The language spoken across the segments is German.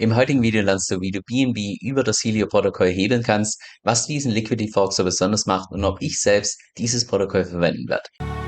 Im heutigen Video lernst du, wie du BNB über das Helio-Protokoll hebeln kannst, was diesen Liquidity Fork so besonders macht und ob ich selbst dieses Protokoll verwenden werde.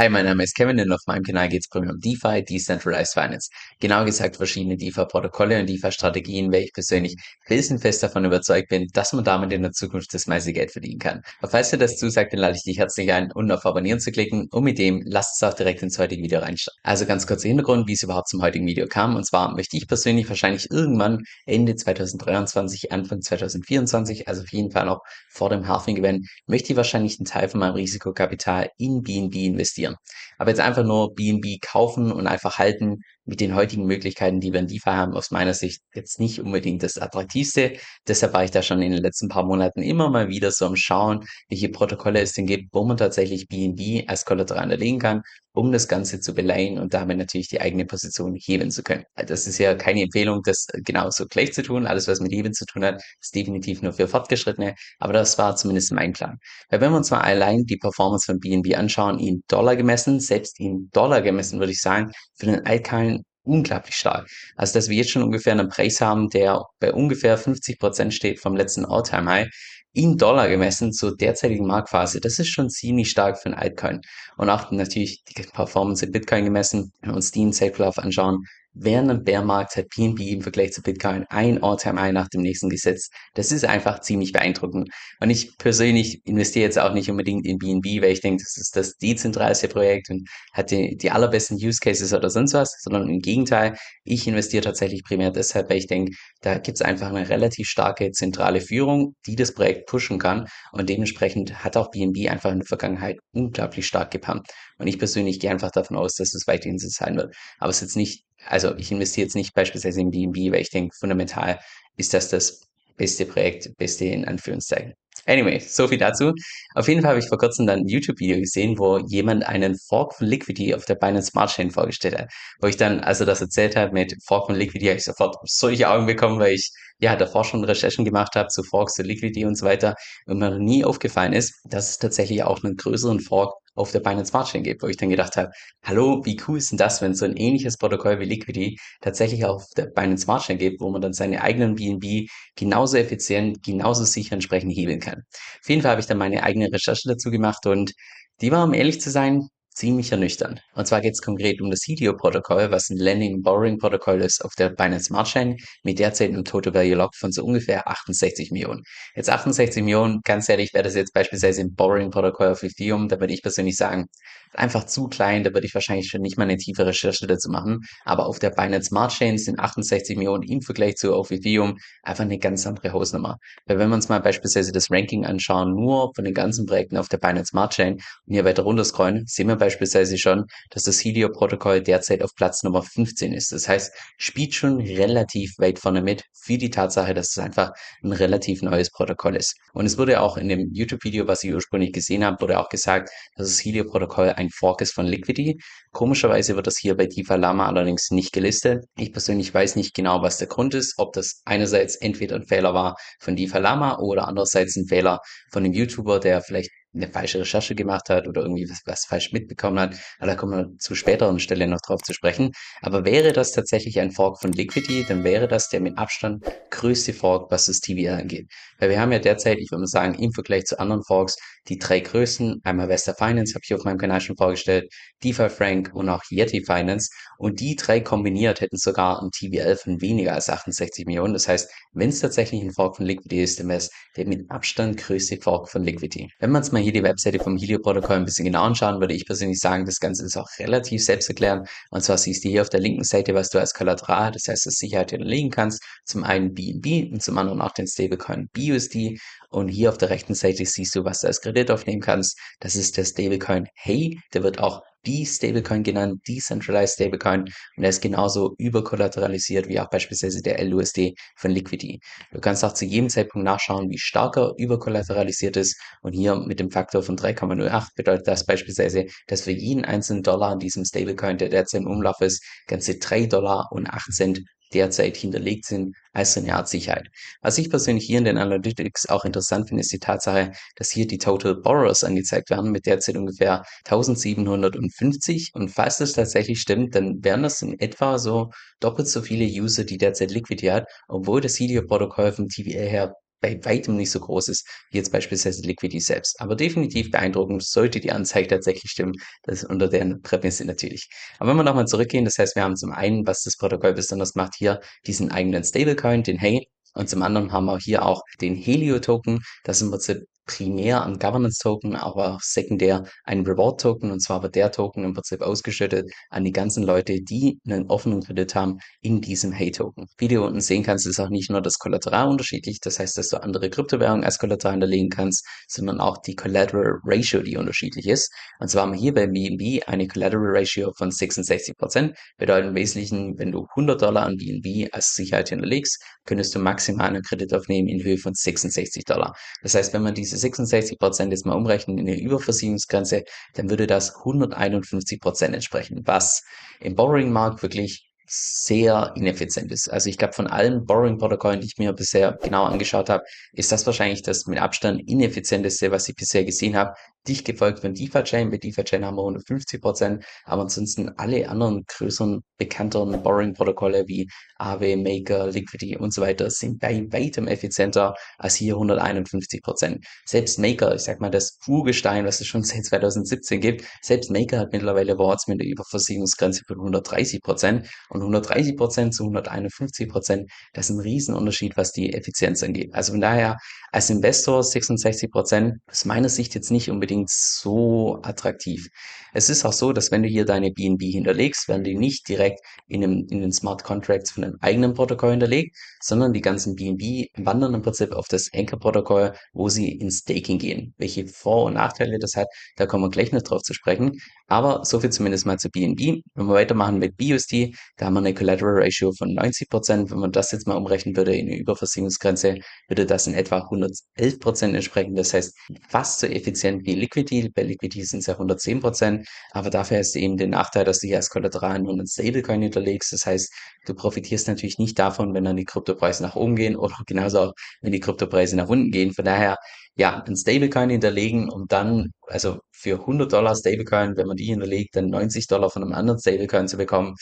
Hi, mein Name ist Kevin und auf meinem Kanal geht es primär um DeFi, Decentralized Finance. Genau gesagt verschiedene DeFi-Protokolle und DeFi-Strategien, weil ich persönlich felsenfest davon überzeugt bin, dass man damit in der Zukunft das meiste Geld verdienen kann. Aber falls dir das zusagt, dann lade ich dich herzlich ein, unten auf Abonnieren zu klicken und mit dem lasst uns auch direkt ins heutige Video reinstarten. Also ganz kurzer Hintergrund, wie es überhaupt zum heutigen Video kam. Und zwar möchte ich persönlich wahrscheinlich irgendwann Ende 2023, Anfang 2024, also auf jeden Fall noch vor dem Halving-Event, möchte ich wahrscheinlich einen Teil von meinem Risikokapital in BNB investieren Aber jetzt einfach nur BNB kaufen und einfach halten mit den heutigen Möglichkeiten, die wir in DeFi haben, aus meiner Sicht jetzt nicht unbedingt das attraktivste. Deshalb war ich da schon in den letzten paar Monaten immer mal wieder so am Schauen, welche Protokolle es denn gibt, wo man tatsächlich BNB als Kollateral hinterlegen kann, um das Ganze zu beleihen und damit natürlich die eigene Position heben zu können. Das ist ja keine Empfehlung, das genauso gleich zu tun. Alles, was mit Heben zu tun hat, ist definitiv nur für Fortgeschrittene. Aber das war zumindest mein Plan. Weil wenn wir uns mal allein die Performance von BNB anschauen, in Dollar gemessen, selbst in Dollar gemessen, würde ich sagen, für den Altcoin unglaublich stark. Also, dass wir jetzt schon ungefähr einen Preis haben, der bei ungefähr 50 Prozent steht vom letzten All-Time-High, in Dollar gemessen zur derzeitigen Marktphase, das ist schon ziemlich stark für ein Altcoin. Und auch natürlich die Performance in Bitcoin gemessen, wenn wir uns die in Safelove anschauen, während einem Bärmarkt hat PNB im Vergleich zu Bitcoin ein All-Time-High nach dem nächsten gesetzt. Das ist einfach ziemlich beeindruckend. Und ich persönlich investiere jetzt auch nicht unbedingt in BNB, weil ich denke, das ist das dezentralste Projekt und hat die, die allerbesten Use Cases oder sonst was, sondern im Gegenteil, ich investiere tatsächlich primär deshalb, weil ich denke, da gibt es einfach eine relativ starke zentrale Führung, die das Projekt pushen kann und dementsprechend hat auch BNB einfach in der Vergangenheit unglaublich stark gepumpt. Und ich persönlich gehe einfach davon aus, dass es weiterhin so sein wird. Aber es ist jetzt nicht also ich investiere jetzt nicht beispielsweise in BNB, weil ich denke, fundamental ist das das beste Projekt, beste in Anführungszeichen. Anyway, so viel dazu. Auf jeden Fall habe ich vor kurzem dann ein YouTube-Video gesehen, wo jemand einen Fork von Liquidity auf der Binance Smart Chain vorgestellt hat. Wo ich dann, als er das erzählt hat mit Fork von Liquidity, habe ich sofort solche Augen bekommen, weil ich ja davor schon Recherchen gemacht habe zu Forks, zu Liquidity und so weiter. Und mir nie aufgefallen ist, dass es tatsächlich auch einen größeren Fork auf der Binance Smart Chain gibt, wo ich dann gedacht habe, hallo, wie cool ist denn das, wenn so ein ähnliches Protokoll wie Liquidity tatsächlich auf der Binance Smart Chain gibt, wo man dann seine eigenen BNB genauso effizient, genauso sicher entsprechend hebeln kann. Auf jeden Fall habe ich dann meine eigene Recherche dazu gemacht und die war, um ehrlich zu sein, ziemlich ernüchternd. Und zwar geht es konkret um das CDO-Protokoll, was ein Lending-Borrowing-Protokoll ist auf der Binance Smart Chain mit derzeit einem Total Value Lock von so ungefähr 68 Millionen. Jetzt 68 Millionen, ganz ehrlich, wäre das jetzt beispielsweise ein Borrowing-Protokoll auf Ethereum, da würde ich persönlich sagen, einfach zu klein, da würde ich wahrscheinlich schon nicht mal eine tiefe Recherche dazu machen. Aber auf der Binance Smart Chain sind 68 Millionen im Vergleich zu auf Ethereum einfach eine ganz andere Hausnummer. Weil wenn wir uns mal beispielsweise das Ranking anschauen, nur von den ganzen Projekten auf der Binance Smart Chain und hier weiter runter scrollen, sehen wir beispielsweise schon, dass das Helio-Protokoll derzeit auf Platz Nummer 15 ist. Das heißt, spielt schon relativ weit vorne mit für die Tatsache, dass es einfach ein relativ neues Protokoll ist. Und es wurde auch in dem YouTube-Video, was ich ursprünglich gesehen habe, wurde auch gesagt, dass das Helio-Protokoll ein Fork ist von Liquidity. Komischerweise wird das hier bei DeFi Lama allerdings nicht gelistet. Ich persönlich weiß nicht genau, was der Grund ist, ob das einerseits entweder ein Fehler war von DeFi Lama oder andererseits ein Fehler von dem YouTuber, der vielleicht eine falsche Recherche gemacht hat oder irgendwie was, was falsch mitbekommen hat. Aber da kommen wir zu späteren Stelle noch drauf zu sprechen. Aber wäre das tatsächlich ein Fork von Liquidity, dann wäre das der mit Abstand größte Fork, was das TVL angeht. Weil wir haben ja derzeit, ich würde mal sagen, im Vergleich zu anderen Forks, die drei größten, einmal Vesta Finance, habe ich auf meinem Kanal schon vorgestellt, DeFi Frank und auch Yeti Finance. Und die drei kombiniert hätten sogar ein TVL von weniger als 68 Millionen. Das heißt, wenn es tatsächlich ein Fork von Liquidity ist, dann wäre es der mit Abstand größte Fork von Liquidity. Wenn man es mal mal hier die Webseite vom Helio-Protokoll ein bisschen genau anschauen, würde ich persönlich sagen, das Ganze ist auch relativ selbsterklärend. Und zwar siehst du hier auf der linken Seite, was du als Kollateral, das heißt als Sicherheit hinterlegen kannst. Zum einen BNB und zum anderen auch den Stablecoin BUSD. Und hier auf der rechten Seite siehst du, was du als Kredit aufnehmen kannst. Das ist der Stablecoin Hey. Der wird auch die Stablecoin genannt, Decentralized Stablecoin. Und er ist genauso überkollateralisiert wie auch beispielsweise der LUSD von Liquidity. Du kannst auch zu jedem Zeitpunkt nachschauen, wie stark er überkollateralisiert ist. Und hier mit dem Faktor von 3,08 bedeutet das beispielsweise, dass für jeden einzelnen Dollar in diesem Stablecoin, der derzeit im Umlauf ist, ganze 3 Dollar und 8 Cent derzeit hinterlegt sind, als eine Art Sicherheit. Was ich persönlich hier in den Analytics auch interessant finde, ist die Tatsache, dass hier die Total Borrowers angezeigt werden mit derzeit ungefähr 1750 und falls das tatsächlich stimmt, dann wären das in etwa so doppelt so viele User, die derzeit Liquidity hat, obwohl das Helium-Protokoll vom TVA her bei weitem nicht so groß ist, wie jetzt beispielsweise Liquidity selbst. Aber definitiv beeindruckend sollte die Anzeige tatsächlich stimmen. Das ist unter der Prämisse natürlich. Aber wenn wir nochmal zurückgehen, das heißt, wir haben zum einen, was das Protokoll besonders macht, hier diesen eigenen Stablecoin, den Hey, und zum anderen haben wir hier auch den Helio-Token. Das im Prinzip primär ein Governance-Token, aber sekundär ein Reward-Token. Und zwar wird der Token im Prinzip ausgeschüttet an die ganzen Leute, die einen offenen Kredit haben in diesem Hey-Token. Wie du unten sehen kannst, ist auch nicht nur das Kollateral unterschiedlich, das heißt, dass du andere Kryptowährungen als Kollateral hinterlegen kannst, sondern auch die Collateral Ratio, die unterschiedlich ist. Und zwar haben wir hier bei BNB eine Collateral Ratio von 66%. Prozent. Bedeutet im Wesentlichen, wenn du 100 Dollar an BNB als Sicherheit hinterlegst, könntest du maximal einen Kredit aufnehmen in Höhe von 66 Dollar. Das heißt, wenn man diese 66 Prozent jetzt mal umrechnen in eine Überversicherungsgrenze, dann würde das 151 Prozent entsprechen, was im Borrowing-Markt wirklich sehr ineffizient ist. Also ich glaube, von allen Borrowing-Protokollen, die ich mir bisher genau angeschaut habe, ist das wahrscheinlich das mit Abstand ineffizienteste, was ich bisher gesehen habe dicht gefolgt von DeFi-Chain. Bei DeFi-Chain haben wir 150 Prozent, aber ansonsten alle anderen größeren, bekannteren Borrowing-Protokolle wie Aave, Maker, Liquidity und so weiter sind bei weitem effizienter als hier 151 Prozent. Selbst Maker, ich sag mal das Urgestein, was es schon seit 2017 gibt, selbst Maker hat mittlerweile Awards mit einer Überversicherungsgrenze von 130 Prozent und 130 Prozent zu 151 Prozent, das ist ein Riesenunterschied, was die Effizienz angeht. Also von daher als Investor 66 Prozent aus meiner Sicht jetzt nicht unbedingt unbedingt so attraktiv. Es ist auch so, dass wenn du hier deine BNB hinterlegst, werden die nicht direkt in, dem, in den Smart Contracts von einem eigenen Protokoll hinterlegt, sondern die ganzen BNB wandern im Prinzip auf das Anchor-Protokoll, wo sie in Staking gehen. Welche Vor- und Nachteile das hat, da kommen wir gleich noch drauf zu sprechen. Aber so viel zumindest mal zu BNB. Wenn wir weitermachen mit BUSD, da haben wir eine Collateral Ratio von 90%. Wenn man das jetzt mal umrechnen würde in eine Überversicherungsgrenze, würde das in etwa 111% entsprechen. Das heißt, fast so effizient wie Liquidity. Bei Liquidity sind es ja 110%. Aber dafür hast du eben den Nachteil, dass du hier als Kollateral nur einen Stablecoin hinterlegst. Das heißt, du profitierst natürlich nicht davon, wenn dann die Kryptopreise nach oben gehen oder genauso auch, wenn die Kryptopreise nach unten gehen. Von daher ja, ein Stablecoin hinterlegen und dann, also für 100 Dollar Stablecoin, wenn man die hinterlegt, dann 90 Dollar von einem anderen Stablecoin zu bekommen,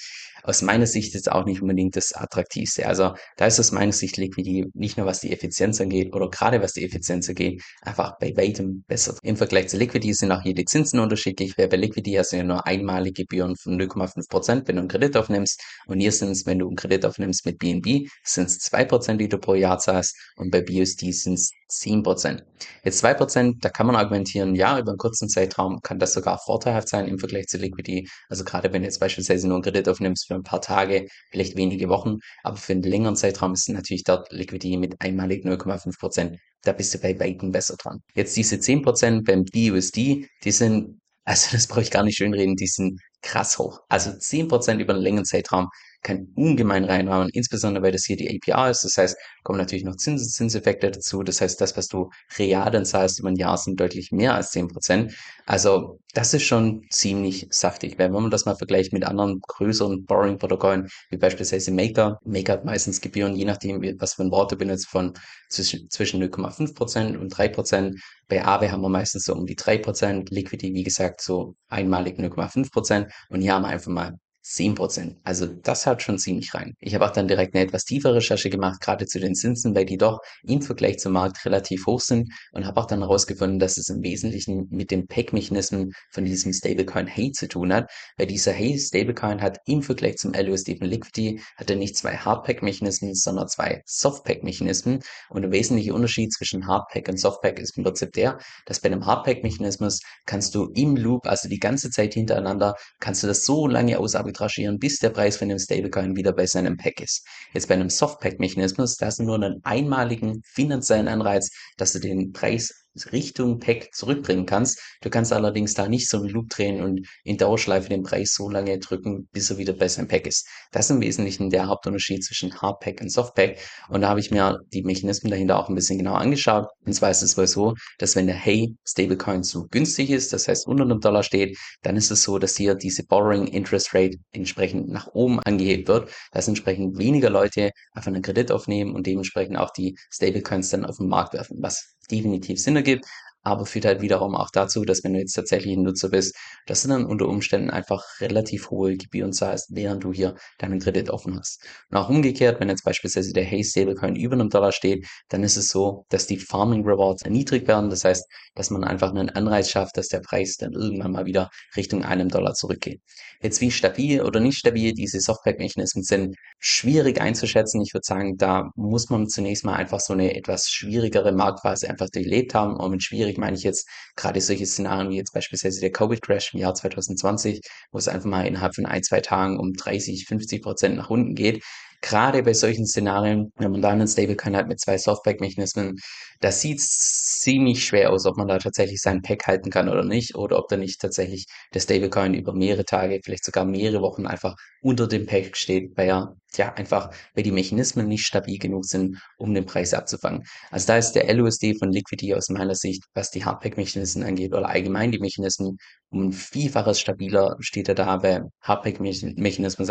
aus meiner Sicht ist auch nicht unbedingt das attraktivste. Also da ist aus meiner Sicht Liquidity nicht nur was die Effizienz angeht oder gerade was die Effizienz angeht, einfach bei weitem besser. Im Vergleich zu Liquidity sind auch hier die Zinsen unterschiedlich. Bei Liquidity hast du ja nur einmalige Gebühren von 0,5 Prozent, wenn du einen Kredit aufnimmst. Und hier sind es, wenn du einen Kredit aufnimmst mit BNB, sind es 2 Prozent, die du pro Jahr zahlst. Und bei BUSD sind es 10%. Jetzt 2%, da kann man argumentieren, ja, über einen kurzen Zeitraum kann das sogar vorteilhaft sein im Vergleich zu Liquidity. Also gerade wenn du jetzt beispielsweise nur einen Kredit aufnimmst für ein paar Tage, vielleicht wenige Wochen, aber für einen längeren Zeitraum ist natürlich dort Liquidity mit einmalig 0,5%. Da bist du bei Weitem besser dran. Jetzt diese 10% beim BUSD, die sind, also das brauche ich gar nicht schönreden, die sind krass hoch. Also 10% über einen längeren Zeitraum kann ungemein reinhauen, insbesondere weil das hier die APR ist. Das heißt, kommen natürlich noch Zins Zinseffekte dazu. Das heißt, das, was du real dann zahlst über ein Jahr, sind deutlich mehr als 10%. Also das ist schon ziemlich saftig. Wenn man das mal vergleicht mit anderen größeren Borrowing-Protokollen, wie beispielsweise Maker. Maker hat meistens Gebühren, je nachdem, was für ein Wort du benutzt, von zwischen, zwischen 0,5% und 3%. Bei Aave haben wir meistens so um die 3%, Liquidity, wie gesagt, so einmalig 0,5%. Und hier haben wir einfach mal 10%. Also das haut schon ziemlich rein. Ich habe auch dann direkt eine etwas tiefe Recherche gemacht, gerade zu den Zinsen, weil die doch im Vergleich zum Markt relativ hoch sind und habe auch dann herausgefunden, dass es im Wesentlichen mit dem Pack-Mechanismen von diesem Stablecoin Hey zu tun hat, weil dieser Hey Stablecoin hat im Vergleich zum LUSD von Liquidity hat er nicht zwei Hardpack-Mechanismen, sondern zwei Softpack-Mechanismen und der wesentliche Unterschied zwischen Hardpack und Softpack ist im Prinzip der, dass bei einem Hardpack-Mechanismus kannst du im Loop, also die ganze Zeit hintereinander, kannst du das so lange ausarbeiten, arbitragieren, bis der Preis von dem Stablecoin wieder bei seinem Pack ist. Jetzt bei einem Softpack-Mechanismus, da hast du nur einen einmaligen finanziellen Anreiz, dass du den Preis Richtung Pack zurückbringen kannst. Du kannst allerdings da nicht so einen Loop drehen und in Dauerschleife den Preis so lange drücken, bis er wieder bei seinem Pack ist. Das ist im Wesentlichen der Hauptunterschied zwischen Hardpack und Softpack. Und da habe ich mir die Mechanismen dahinter auch ein bisschen genauer angeschaut. Und zwar ist es wohl so, dass wenn der Hey Stablecoin zu günstig ist, das heißt unter einem Dollar steht, dann ist es so, dass hier diese Borrowing Interest Rate entsprechend nach oben angehebt wird, dass entsprechend weniger Leute einfach einen Kredit aufnehmen und dementsprechend auch die Stablecoins dann auf den Markt werfen, was definitiv Sinn ergibt aber führt halt wiederum auch dazu, dass wenn du jetzt tatsächlich ein Nutzer bist, dass du dann unter Umständen einfach relativ hohe Gebühren zahlst, während du hier deinen Kredit offen hast. Und auch umgekehrt, wenn jetzt beispielsweise der Hey Stablecoin über einem Dollar steht, dann ist es so, dass die Farming Rewards erniedrigt werden. Das heißt, dass man einfach einen Anreiz schafft, dass der Preis dann irgendwann mal wieder Richtung einem Dollar zurückgeht. Jetzt wie stabil oder nicht stabil diese Softback-Mechanismen sind, schwierig einzuschätzen. Ich würde sagen, da muss man zunächst mal einfach so eine etwas schwierigere Marktphase einfach durchlebt haben. Und mit schwierig meine ich jetzt gerade solche Szenarien wie jetzt beispielsweise der Covid-Crash im Jahr 2020, wo es einfach mal innerhalb von ein, zwei Tagen um 30, 50 Prozent nach unten geht. Gerade bei solchen Szenarien, wenn man da einen Stablecoin hat mit zwei Softback-Mechanismen, das sieht ziemlich schwer aus, ob man da tatsächlich sein Pack halten kann oder nicht, oder ob da nicht tatsächlich der Stablecoin über mehrere Tage, vielleicht sogar mehrere Wochen einfach unter dem Pack steht, weil er ja einfach, weil die Mechanismen nicht stabil genug sind, um den Preis abzufangen. Also da ist der LUSD von Liquidity aus meiner Sicht, was die Hardpack-Mechanismen angeht, oder allgemein die Mechanismen, um ein Vielfaches stabiler steht er da bei Hardpack-Mechanismen,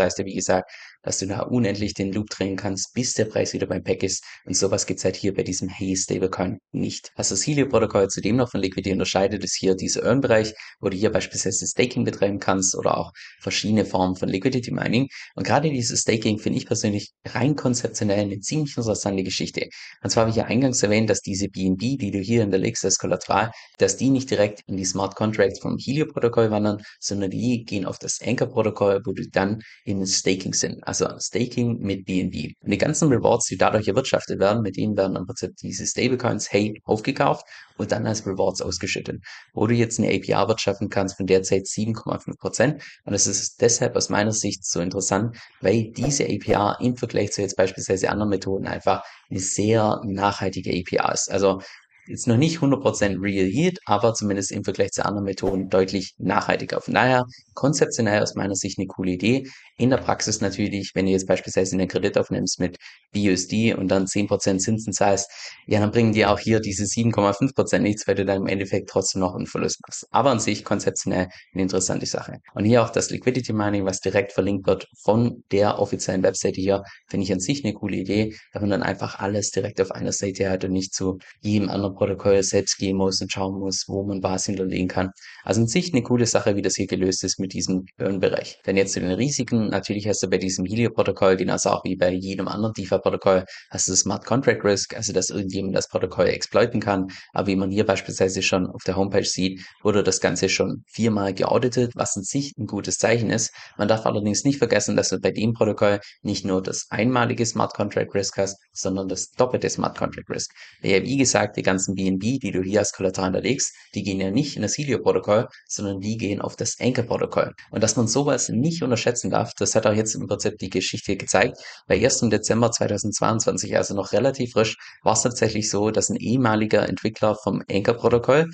heißt ja, wie gesagt, dass du da unendlich den Loop drehen kannst, bis der Preis wieder beim Pack ist. Und sowas gibt's halt hier bei diesem Hey Stablecoin nicht. Was das Helio-Protokoll zudem noch von Liquidity unterscheidet, ist hier dieser Earn-Bereich, wo du hier beispielsweise Staking betreiben kannst oder auch verschiedene Formen von Liquidity Mining. Und gerade dieses Staking finde ich persönlich rein konzeptionell eine ziemlich interessante Geschichte. Und zwar habe ich ja eingangs erwähnt, dass diese BNB, die du hier hinterlegst als Kollateral, dass die nicht direkt in die Smart Contracts vom Helio-Protokoll wandern, sondern die gehen auf das Anchor-Protokoll, wo du dann in Staking sind. Also Staking mit BNB. Und die ganzen Rewards, die dadurch erwirtschaftet werden, mit denen werden im Prinzip diese Stablecoins, hey, aufgekauft und dann als Rewards ausgeschüttet. Wo du jetzt eine APR wirtschaften kannst von derzeit 7,5 Prozent. Und das ist deshalb aus meiner Sicht so interessant, weil diese APR im Vergleich zu jetzt beispielsweise anderen Methoden einfach eine sehr nachhaltige APR ist. Also jetzt noch nicht 100% Real Heat, aber zumindest im Vergleich zu anderen Methoden deutlich nachhaltiger. Von daher konzeptionell aus meiner Sicht eine coole Idee. In der Praxis natürlich, wenn du jetzt beispielsweise einen Kredit aufnimmst mit BUSD und dann 10% Zinsen zahlst, ja, dann bringen dir auch hier diese 7,5% nichts, weil du dann im Endeffekt trotzdem noch einen Verlust machst. Aber an sich konzeptionell eine interessante Sache. Und hier auch das Liquidity Mining, was direkt verlinkt wird von der offiziellen Webseite hier, finde ich an sich eine coole Idee, da man dann einfach alles direkt auf einer Seite hat und nicht zu jedem anderen Protokoll selbst gehen muss und schauen muss, wo man was hinterlegen kann. Also in sich eine coole Sache, wie das hier gelöst ist mit diesem Burn-Bereich. Denn jetzt zu den Risiken, natürlich hast du bei diesem Helio-Protokoll, genauso auch wie bei jedem anderen DeFi-Protokoll, hast du Smart Contract Risk, also dass irgendjemand das Protokoll exploiten kann. Aber wie man hier beispielsweise schon auf der Homepage sieht, wurde das Ganze schon viermal geauditet, was in sich ein gutes Zeichen ist. Man darf allerdings nicht vergessen, dass du bei dem Protokoll nicht nur das einmalige Smart Contract Risk hast, sondern das doppelte Smart Contract Risk. Ja, wie gesagt, die ganzen BNB, die du hier als Kollateral hinterlegst, die gehen ja nicht in das Helio-Protokoll, sondern die gehen auf das Anchor-Protokoll. Und dass man sowas nicht unterschätzen darf, das hat auch jetzt im Prinzip die Geschichte gezeigt. Bei 1. Dezember 2022, also noch relativ frisch, war es tatsächlich so, dass ein ehemaliger Entwickler vom Anchor-Protokoll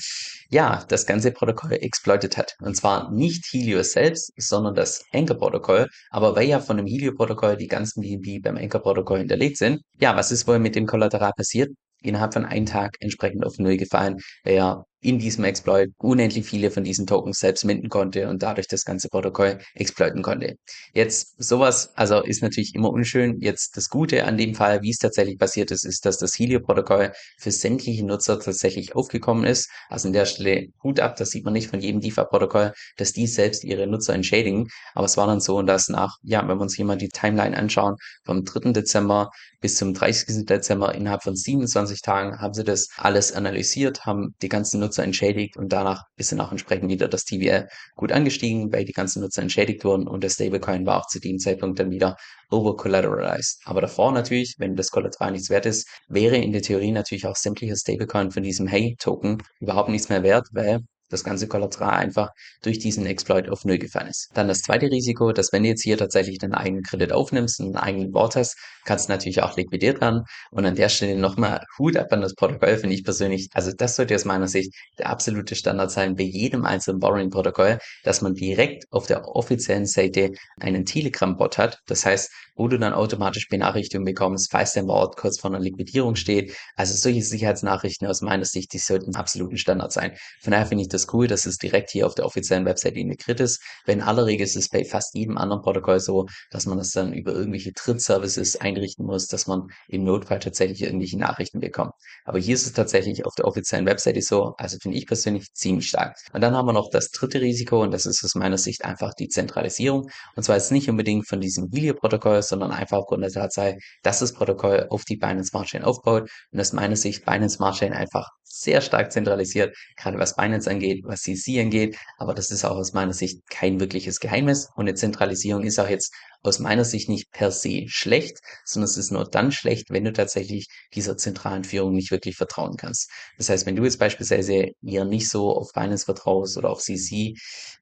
ja, das ganze Protokoll exploitet hat. Und zwar nicht Helios selbst, sondern das Anchor-Protokoll. Aber weil ja von dem Helio-Protokoll die ganzen BNB beim Anchor-Protokoll hinterlegt sind, ja, was ist wohl mit dem Kollateral passiert? Innerhalb von einem Tag entsprechend auf Null gefallen, er in diesem Exploit unendlich viele von diesen Tokens selbst minden konnte und dadurch das ganze Protokoll exploiten konnte. Jetzt sowas, also ist natürlich immer unschön. Jetzt das Gute an dem Fall, wie es tatsächlich passiert ist, ist, dass das Helio-Protokoll für sämtliche Nutzer tatsächlich aufgekommen ist. Also an der Stelle Hut ab, das sieht man nicht von jedem DeFi-Protokoll, dass die selbst ihre Nutzer entschädigen. Aber es war dann so, dass nach, ja, wenn wir uns hier mal die Timeline anschauen, vom 3. Dezember bis zum 30. Dezember innerhalb von 27 Tagen haben sie das alles analysiert, haben die ganzen Nutzer Nutzer entschädigt und danach ist dann auch entsprechend wieder das TVL gut angestiegen, weil die ganzen Nutzer entschädigt wurden und der Stablecoin war auch zu dem Zeitpunkt dann wieder over-collateralized. Aber davor natürlich, wenn das Kollateral nichts wert ist, wäre in der Theorie natürlich auch sämtlicher Stablecoin von diesem Hey-Token überhaupt nichts mehr wert, weil das ganze Kollateral einfach durch diesen Exploit auf Null gefallen ist. Dann das zweite Risiko, dass wenn du jetzt hier tatsächlich deinen eigenen Kredit aufnimmst, einen eigenen Board hast, kannst du natürlich auch liquidiert werden. Und an der Stelle nochmal Hut ab an das Protokoll, finde ich persönlich. Also das sollte aus meiner Sicht der absolute Standard sein bei jedem einzelnen Borrowing-Protokoll, dass man direkt auf der offiziellen Seite einen Telegram-Bot hat. Das heißt, wo du dann automatisch Benachrichtigungen bekommst, falls dein Board kurz vor einer Liquidierung steht. Also solche Sicherheitsnachrichten aus meiner Sicht, die sollten absoluten Standard sein. Von daher finde ich das cool, dass es direkt hier auf der offiziellen Website integriert ist. Weil in aller Regel ist es bei fast jedem anderen Protokoll so, dass man das dann über irgendwelche Trittservices einrichten muss, dass man im Notfall tatsächlich irgendwelche Nachrichten bekommt. Aber hier ist es tatsächlich auf der offiziellen Website so, also finde ich persönlich ziemlich stark. Und dann haben wir noch das dritte Risiko und das ist aus meiner Sicht einfach die Zentralisierung. Und zwar jetzt nicht unbedingt von diesem Helio-Protokoll, sondern einfach aufgrund der Tatsache, dass das Protokoll auf die Binance Smart Chain aufbaut und aus meiner Sicht Binance Smart Chain einfach sehr stark zentralisiert, gerade was Binance angeht, was CC angeht. Aber das ist auch aus meiner Sicht kein wirkliches Geheimnis. Und eine Zentralisierung ist auch jetzt aus meiner Sicht nicht per se schlecht, sondern es ist nur dann schlecht, wenn du tatsächlich dieser zentralen Führung nicht wirklich vertrauen kannst. Das heißt, wenn du jetzt beispielsweise eher nicht so auf Binance vertraust oder auf CC,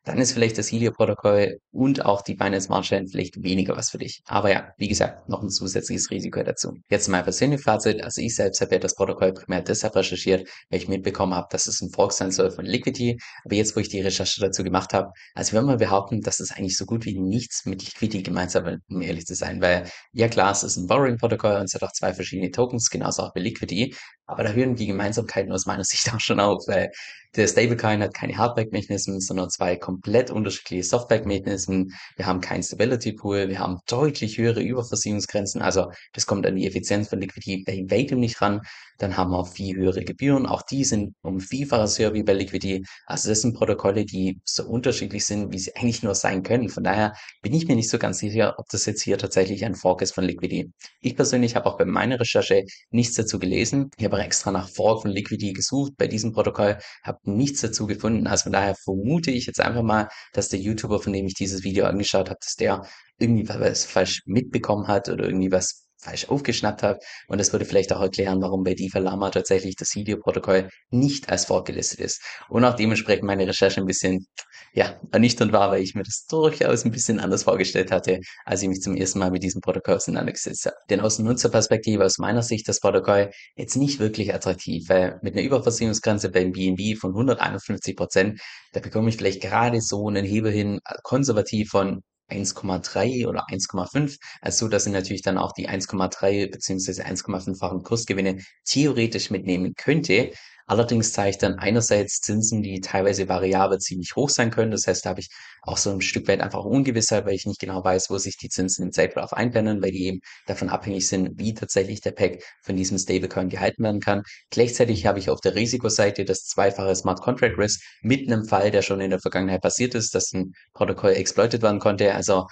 dann ist vielleicht das Helio-Protokoll und auch die Binance Smart Chain vielleicht weniger was für dich. Aber ja, wie gesagt, noch ein zusätzliches Risiko dazu. Jetzt mein persönliches Fazit. Also ich selbst habe ja das Protokoll primär deshalb recherchiert, weil ich mitbekommen habe, dass es ein Fork sein soll von Liquidity. Aber jetzt, wo ich die Recherche dazu gemacht habe, also würde mal behaupten, dass es eigentlich so gut wie nichts mit Liquidity gemeinsam hat, um ehrlich zu sein. Weil, ja klar, es ist ein Borrowing-Protokoll und es hat auch zwei verschiedene Tokens, genauso auch bei Liquidity. Aber da hören die Gemeinsamkeiten aus meiner Sicht auch schon auf, weil der Stablecoin hat keine Hardback-Mechanismen, sondern zwei komplett unterschiedliche Softback-Mechanismen. Wir haben kein Stability Pool, wir haben deutlich höhere Überversicherungsgrenzen. Also das kommt an die Effizienz von Liquidity bei weitem nicht ran. Dann haben wir viel höhere Gebühren. Auch die sind um Vielfaches höher wie bei Liquidity. Also das sind Protokolle, die so unterschiedlich sind, wie sie eigentlich nur sein können. Von daher bin ich mir nicht so ganz sicher, ob das jetzt hier tatsächlich ein Fork ist von Liquidity. Ich persönlich habe auch bei meiner Recherche nichts dazu gelesen. Ich habe extra nach Fork von Liquidity gesucht bei diesem Protokoll, habe nichts dazu gefunden. Also von daher vermute ich jetzt einfach mal, dass der YouTuber, von dem ich dieses Video angeschaut habe, dass der irgendwie was falsch mitbekommen hat oder irgendwie was falsch aufgeschnappt habe. Und das würde vielleicht auch erklären, warum bei DeFi Lama tatsächlich das Videoprotokoll nicht als vorgelistet ist. Und auch dementsprechend meine Recherche ein bisschen, ja, ernüchternd war, weil ich mir das durchaus ein bisschen anders vorgestellt hatte, als ich mich zum ersten Mal mit diesem Protokoll auseinandergesetzt habe. Denn aus Nutzerperspektive, aus meiner Sicht, das Protokoll jetzt nicht wirklich attraktiv, weil mit einer Überversicherungsgrenze beim BNB von 151 Prozent, da bekomme ich vielleicht gerade so einen Hebel hin, konservativ von 1,3 oder 1,5. Also dass sie natürlich dann auch die 1,3 beziehungsweise 1,5-fachen Kursgewinne theoretisch mitnehmen könnte. Allerdings zeigt dann einerseits Zinsen, die teilweise variabel ziemlich hoch sein können. Das heißt, da habe ich auch so ein Stück weit einfach Ungewissheit, weil ich nicht genau weiß, wo sich die Zinsen im Zeitverlauf einpendeln, weil die eben davon abhängig sind, wie tatsächlich der Pack von diesem Stablecoin gehalten werden kann. Gleichzeitig habe ich auf der Risikoseite das zweifache Smart Contract Risk mit einem Fall, der schon in der Vergangenheit passiert ist, dass ein Protokoll exploitet werden konnte. Also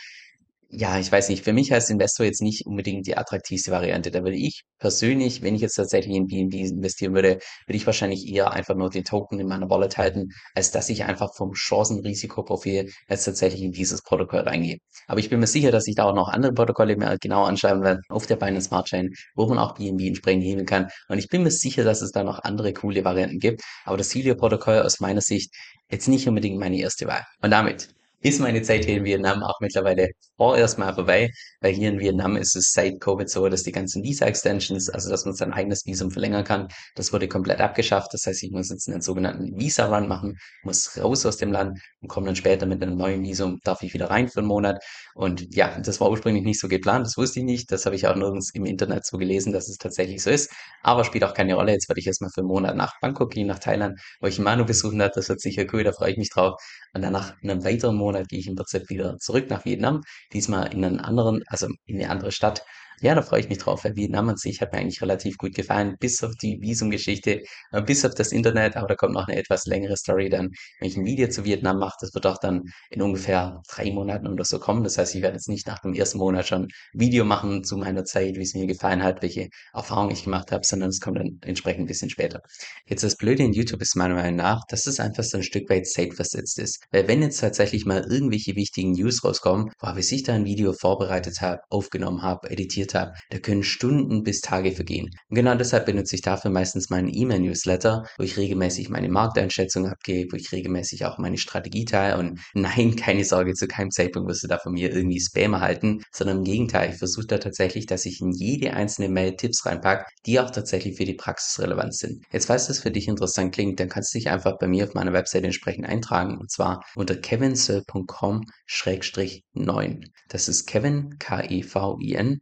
ja, ich weiß nicht, für mich als Investor jetzt nicht unbedingt die attraktivste Variante. Da würde ich persönlich, wenn ich jetzt tatsächlich in BNB investieren würde, würde ich wahrscheinlich eher einfach nur den Token in meiner Wallet halten, als dass ich einfach vom Chancen-Risikoprofil jetzt tatsächlich in dieses Protokoll reingehe. Aber ich bin mir sicher, dass ich da auch noch andere Protokolle mir genau anschauen werde auf der Binance Smart Chain, wo man auch BNB entsprechend hebeln kann. Und ich bin mir sicher, dass es da noch andere coole Varianten gibt. Aber das Helio-Protokoll aus meiner Sicht jetzt nicht unbedingt meine erste Wahl. Und damit ist meine Zeit hier in Vietnam auch mittlerweile vorerst mal vorbei, weil hier in Vietnam ist es seit Covid so, dass die ganzen Visa-Extensions, also dass man sein eigenes Visum verlängern kann, das wurde komplett abgeschafft. Das heißt, ich muss jetzt einen sogenannten Visa-Run machen, muss raus aus dem Land und komme dann später mit einem neuen Visum, darf ich wieder rein für einen Monat. Und ja, das war ursprünglich nicht so geplant, das wusste ich nicht. Das habe ich auch nirgends im Internet so gelesen, dass es tatsächlich so ist. Aber spielt auch keine Rolle. Jetzt werde ich erstmal für einen Monat nach Bangkok gehen, nach Thailand, wo ich Manu besuchen werde. Das wird sicher cool, da freue ich mich drauf. Und danach in einem weiteren Monat gehe ich im Prinzip wieder zurück nach Vietnam. Diesmal in einen anderen, also in eine andere Stadt, ja, da freue ich mich drauf, weil Vietnam an sich hat mir eigentlich relativ gut gefallen, bis auf die Visumgeschichte, äh, bis auf das Internet, aber da kommt noch eine etwas längere Story dann, wenn ich ein Video zu Vietnam mache, das wird auch dann in ungefähr drei Monaten oder so kommen. Das heißt, ich werde jetzt nicht nach dem ersten Monat schon Video machen zu meiner Zeit, wie es mir gefallen hat, welche Erfahrungen ich gemacht habe, sondern es kommt dann entsprechend ein bisschen später. Jetzt das Blöde in YouTube ist meiner Meinung nach, dass es einfach so ein Stück weit safe versetzt ist. Weil wenn jetzt tatsächlich mal irgendwelche wichtigen News rauskommen, wo ich da ein Video vorbereitet habe, aufgenommen habe, editiert investiert habe, da können Stunden bis Tage vergehen. Und genau deshalb benutze ich dafür meistens meinen E-Mail-Newsletter, wo ich regelmäßig meine Markteinschätzung abgebe, wo ich regelmäßig auch meine Strategie teile. Und nein, keine Sorge, zu keinem Zeitpunkt wirst du da von mir irgendwie Spam erhalten, sondern im Gegenteil, ich versuche da tatsächlich, dass ich in jede einzelne Mail Tipps reinpacke, die auch tatsächlich für die Praxis relevant sind. Jetzt, falls das für dich interessant klingt, dann kannst du dich einfach bei mir auf meiner Webseite entsprechend eintragen und zwar unter kevinsoe.com-9. Das ist Kevin, K-E-V-I-N,